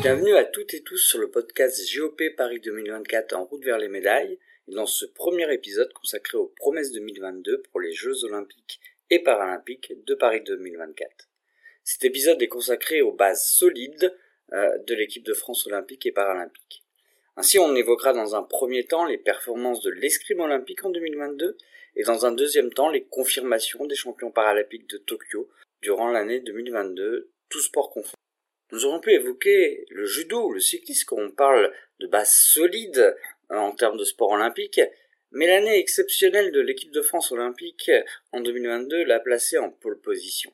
Bienvenue à toutes et tous sur le podcast GOP Paris 2024 en route vers les médailles et dans ce premier épisode consacré aux promesses 2022 pour les Jeux olympiques et paralympiques de Paris 2024. Cet épisode est consacré aux bases solides euh, de l'équipe de France olympique et paralympique. Ainsi, on évoquera dans un premier temps les performances de l'escrime olympique en 2022 et dans un deuxième temps les confirmations des champions paralympiques de Tokyo durant l'année 2022, tous sports confondus. Nous aurons pu évoquer le judo ou le cyclisme quand on parle de base solide euh, en termes de sport olympique, mais l'année exceptionnelle de l'équipe de France olympique en 2022 l'a placée en pole position.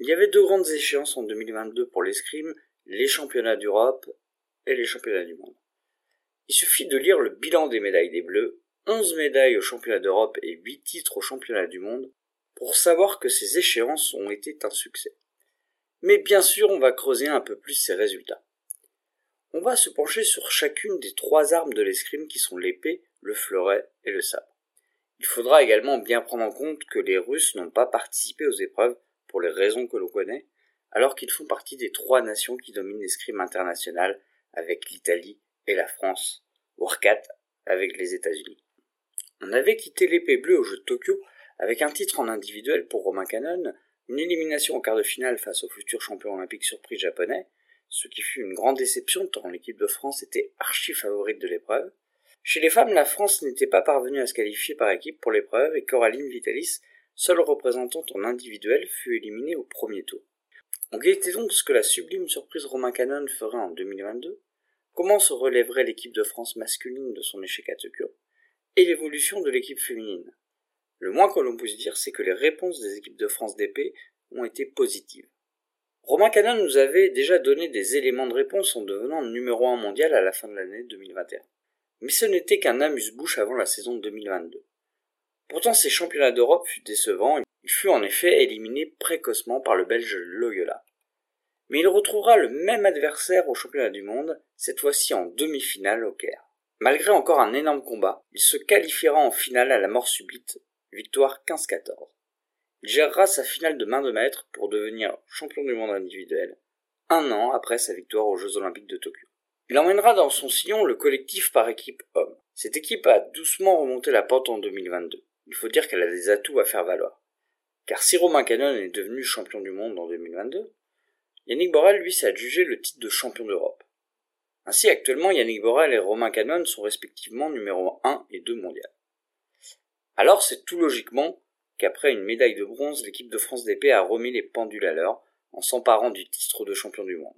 Il y avait deux grandes échéances en 2022 pour l'escrime, les championnats d'Europe et les championnats du monde. Il suffit de lire le bilan des médailles des Bleus, 11 médailles aux championnats d'Europe et 8 titres aux championnats du monde, pour savoir que ces échéances ont été un succès. Mais bien sûr, on va creuser un peu plus ces résultats. On va se pencher sur chacune des trois armes de l'escrime qui sont l'épée, le fleuret et le sabre. Il faudra également bien prendre en compte que les Russes n'ont pas participé aux épreuves pour les raisons que l'on connaît, alors qu'ils font partie des trois nations qui dominent l'escrime international avec l'Italie et la France, voire quatre avec les États-Unis. On avait quitté l'épée bleue au jeu de Tokyo avec un titre en individuel pour Romain Cannon, une élimination en quart de finale face au futur champion olympique surprise japonais, ce qui fut une grande déception tant l'équipe de France était archi favorite de l'épreuve. Chez les femmes, la France n'était pas parvenue à se qualifier par équipe pour l'épreuve et Coraline Vitalis, seule représentante en individuel, fut éliminée au premier tour. On guettait donc ce que la sublime surprise Romain Cannon ferait en 2022, comment se relèverait l'équipe de France masculine de son échec à Tokyo, et l'évolution de l'équipe féminine. Le moins que l'on puisse dire, c'est que les réponses des équipes de France d'épée ont été positives. Romain Canon nous avait déjà donné des éléments de réponse en devenant numéro 1 mondial à la fin de l'année 2021. Mais ce n'était qu'un amuse-bouche avant la saison 2022. Pourtant, ces championnats d'Europe furent décevants. Il fut en effet éliminé précocement par le Belge Loyola. Mais il retrouvera le même adversaire au championnat du monde, cette fois-ci en demi-finale au Caire. Malgré encore un énorme combat, il se qualifiera en finale à la mort subite victoire 15-14. Il gérera sa finale de main de maître pour devenir champion du monde individuel, un an après sa victoire aux Jeux Olympiques de Tokyo. Il emmènera dans son sillon le collectif par équipe homme. Cette équipe a doucement remonté la pente en 2022. Il faut dire qu'elle a des atouts à faire valoir. Car si Romain Cannon est devenu champion du monde en 2022, Yannick Borel, lui, s'est adjugé le titre de champion d'Europe. Ainsi, actuellement, Yannick Borel et Romain Cannon sont respectivement numéro 1 et 2 mondial. Alors c'est tout logiquement qu'après une médaille de bronze, l'équipe de France d'épée a remis les pendules à l'heure en s'emparant du titre de champion du monde.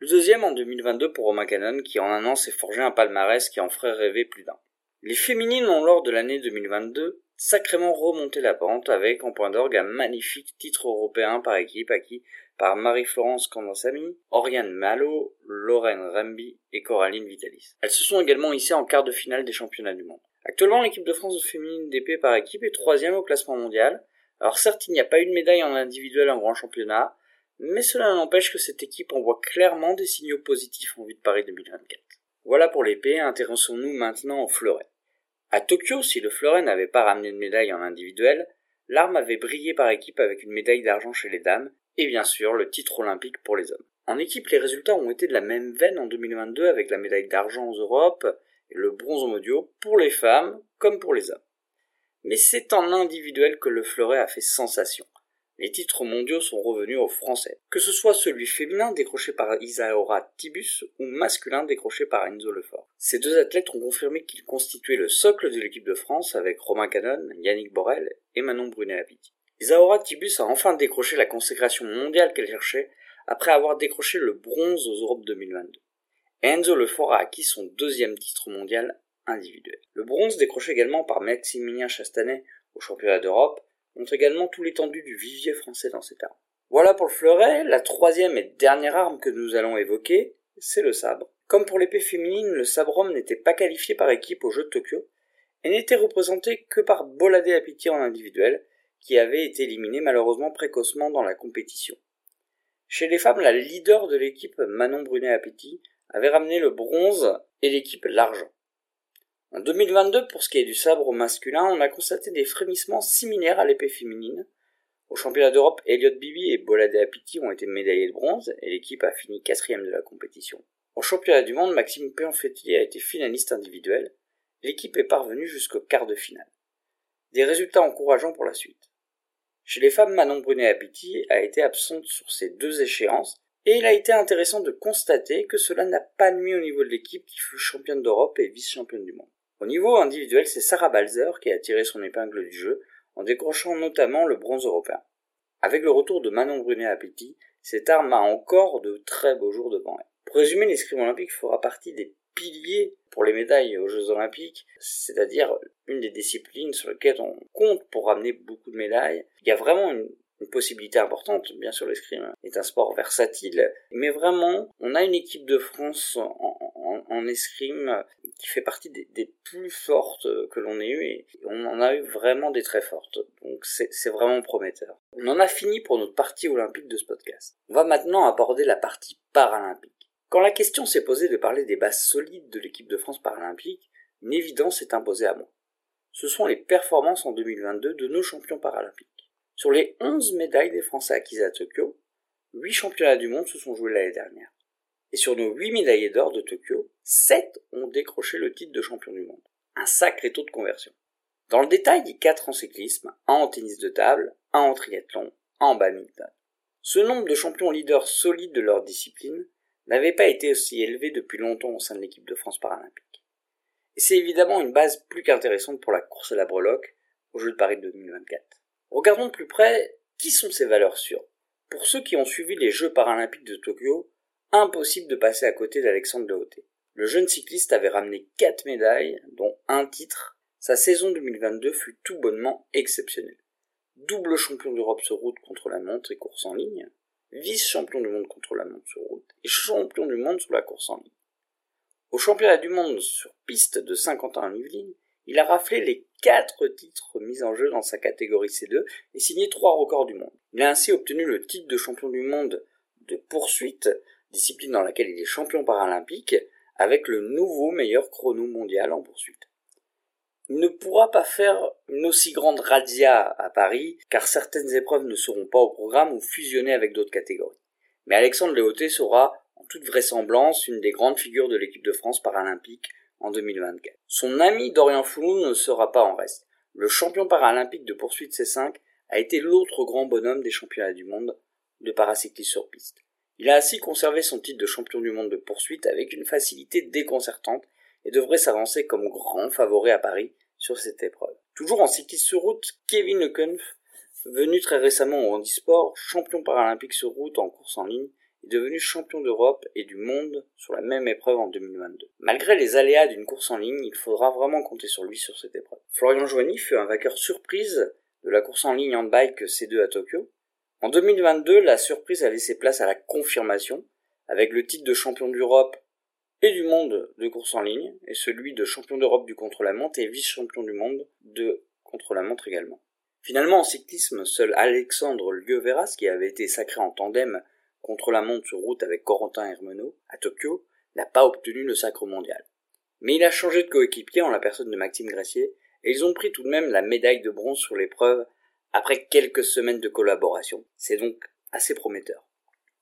Le deuxième en 2022 pour Romain Cannon qui en un an s'est forgé un palmarès qui en ferait rêver plus d'un. Les féminines ont lors de l'année 2022 sacrément remonté la pente avec en point d'orgue un magnifique titre européen par équipe acquis par Marie-Florence Candansamy, Oriane Malo, Lorraine Ramby et Coraline Vitalis. Elles se sont également hissées en quart de finale des championnats du monde. Actuellement, l'équipe de France de féminine d'épée par équipe est troisième au classement mondial. Alors certes, il n'y a pas eu de médaille en individuel en grand championnat, mais cela n'empêche que cette équipe envoie clairement des signaux positifs en vue de Paris 2024. Voilà pour l'épée, intéressons-nous maintenant au fleuret. À Tokyo, si le fleuret n'avait pas ramené de médaille en individuel, l'arme avait brillé par équipe avec une médaille d'argent chez les dames, et bien sûr le titre olympique pour les hommes. En équipe, les résultats ont été de la même veine en 2022 avec la médaille d'argent aux Europes, le bronze mondiaux pour les femmes comme pour les hommes. Mais c'est en individuel que le fleuret a fait sensation. Les titres mondiaux sont revenus aux Français, que ce soit celui féminin décroché par Isaora Tibus ou masculin décroché par Enzo Lefort. Ces deux athlètes ont confirmé qu'ils constituaient le socle de l'équipe de France avec Romain Canon, Yannick Borel et Manon Brunet-Apiti. Isaora Tibus a enfin décroché la consécration mondiale qu'elle cherchait après avoir décroché le bronze aux Europes 2022. Enzo Lefort a acquis son deuxième titre mondial individuel. Le bronze décroché également par Maximilien Chastanet au championnat d'Europe montre également tout l'étendue du vivier français dans cette arme. Voilà pour le fleuret, la troisième et dernière arme que nous allons évoquer, c'est le sabre. Comme pour l'épée féminine, le sabre homme n'était pas qualifié par équipe au jeu de Tokyo et n'était représenté que par Bolade Apiti en individuel, qui avait été éliminé malheureusement précocement dans la compétition. Chez les femmes, la leader de l'équipe, Manon Brunet-Apiti, avait ramené le bronze et l'équipe l'argent. En 2022, pour ce qui est du sabre masculin, on a constaté des frémissements similaires à l'épée féminine, Au championnat d'Europe, Elliot Bibi et Bolade Apiti ont été médaillés de bronze et l'équipe a fini quatrième de la compétition. Au championnat du monde, Maxime Pianfetti a été finaliste individuel. L'équipe est parvenue jusqu'au quart de finale. Des résultats encourageants pour la suite. Chez les femmes, Manon Brunet-Apiti a été absente sur ces deux échéances et il a été intéressant de constater que cela n'a pas nuit au niveau de l'équipe qui fut championne d'Europe et vice-championne du monde. Au niveau individuel, c'est Sarah Balzer qui a tiré son épingle du jeu en décrochant notamment le bronze européen. Avec le retour de Manon Brunet-Apiti, cette arme a encore de très beaux jours devant elle. Pour résumer, l'escrime olympique fera partie des piliers pour les médailles aux Jeux olympiques, c'est-à-dire une des disciplines sur lesquelles on compte pour ramener beaucoup de médailles. Il y a vraiment une, possibilité importante. Bien sûr, l'escrime est un sport versatile, mais vraiment, on a une équipe de France en, escrime qui fait partie des, plus fortes que l'on ait eu et on en a eu vraiment des très fortes. Donc c'est vraiment prometteur. On en a fini pour notre partie olympique de ce podcast. On va maintenant aborder la partie paralympique. Quand la question s'est posée de parler des bases solides de l'équipe de France paralympique, une évidence s'est imposée à moi. Ce sont les performances en 2022 de nos champions paralympiques. Sur les 11 médailles des Français acquises à Tokyo, 8 championnats du monde se sont joués l'année dernière. Et sur nos 8 médaillés d'or de Tokyo, 7 ont décroché le titre de champion du monde. Un sacré taux de conversion. Dans le détail, il y a 4 en cyclisme, 1 en tennis de table, 1 en triathlon, 1 en badminton. Ce nombre de champions leaders solides de leur discipline n'avait pas été aussi élevé depuis longtemps au sein de l'équipe de France paralympique. Et c'est évidemment une base plus qu'intéressante pour la course à la breloque aux Jeux de Paris 2024. Regardons de plus près qui sont ces valeurs sûres. Pour ceux qui ont suivi les Jeux paralympiques de Tokyo, impossible de passer à côté d'Alexandre Lehoté. Le jeune cycliste avait ramené 4 médailles, dont un titre. Sa saison 2022 fut tout bonnement exceptionnelle. Double champion d'Europe sur route contre la montre et course en ligne, vice-champion du monde contre la montre sur route et champion du monde sur la course en ligne. Au championnat du monde sur piste de Saint-Quentin à Yvelines, il a raflé les quatre titres mis en jeu dans sa catégorie C2 et signé trois records du monde. Il a ainsi obtenu le titre de champion du monde de poursuite, discipline dans laquelle il est champion paralympique, avec le nouveau meilleur chrono mondial en poursuite il ne pourra pas faire une aussi grande radia à Paris, car certaines épreuves ne seront pas au programme ou fusionnées avec d'autres catégories. Mais Alexandre Léoté sera, en toute vraisemblance, une des grandes figures de l'équipe de France paralympique en 2024. Son ami Dorian Foulou ne sera pas en reste. Le champion paralympique de poursuite C5 a été l'autre grand bonhomme des championnats du monde de paracyclisme sur piste. Il a ainsi conservé son titre de champion du monde de poursuite avec une facilité déconcertante et devrait s'avancer comme grand favori à Paris sur cette épreuve. Toujours en cyclisme sur route, Kevin Lekunf, venu très récemment au handisport, champion paralympique sur route en course en ligne, est devenu champion d'Europe et du monde sur la même épreuve en 2022. Malgré les aléas d'une course en ligne, il faudra vraiment compter sur lui sur cette épreuve. Florian Joigny fut un vainqueur surprise de la course en ligne en bike C2 à Tokyo. En 2022, la surprise a laissé place à la confirmation, avec le titre de champion d'Europe et du monde de course en ligne, et celui de champion d'Europe du contre-la-montre et vice-champion du monde de contre-la-montre également. Finalement, en cyclisme, seul Alexandre Lieveras, qui avait été sacré en tandem contre la montre sur route avec Corentin Hermenot à Tokyo, n'a pas obtenu le sacre mondial. Mais il a changé de coéquipier en la personne de Maxime Gressier, et ils ont pris tout de même la médaille de bronze sur l'épreuve après quelques semaines de collaboration. C'est donc assez prometteur.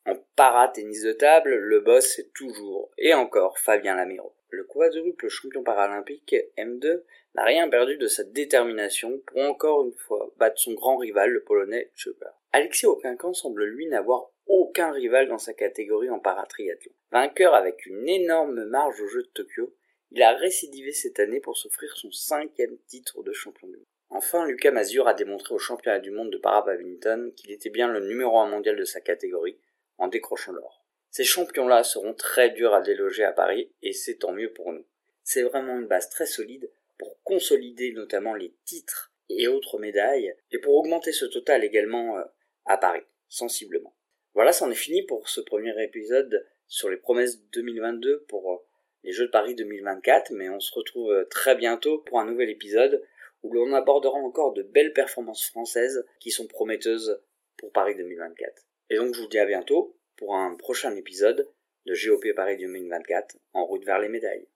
En para-tennis de table, le boss c'est toujours et encore Fabien Lamiro. Le quadruple champion paralympique M2 n'a rien perdu de sa détermination pour encore une fois battre son grand rival, le polonais Schubert. Alexis Auquincan semble lui n'avoir aucun rival dans sa catégorie en paratriathlon. Vainqueur avec une énorme marge au jeu de Tokyo, il a récidivé cette année pour s'offrir son cinquième titre de champion du monde. Enfin, Lucas Mazur a démontré au championnat du monde de para-badminton qu'il était bien le numéro un mondial de sa catégorie, en décrochant l'or. Ces champions-là seront très durs à déloger à Paris et c'est tant mieux pour nous. C'est vraiment une base très solide pour consolider notamment les titres et autres médailles et pour augmenter ce total également euh, à Paris, sensiblement. Voilà, c'en est fini pour ce premier épisode sur les promesses 2022 pour euh, les Jeux de Paris 2024, mais on se retrouve euh, très bientôt pour un nouvel épisode où l'on abordera encore de belles performances françaises qui sont prometteuses pour Paris 2024. Et donc je vous dis à bientôt pour un prochain épisode de GOP Paris 2024 en route vers les médailles.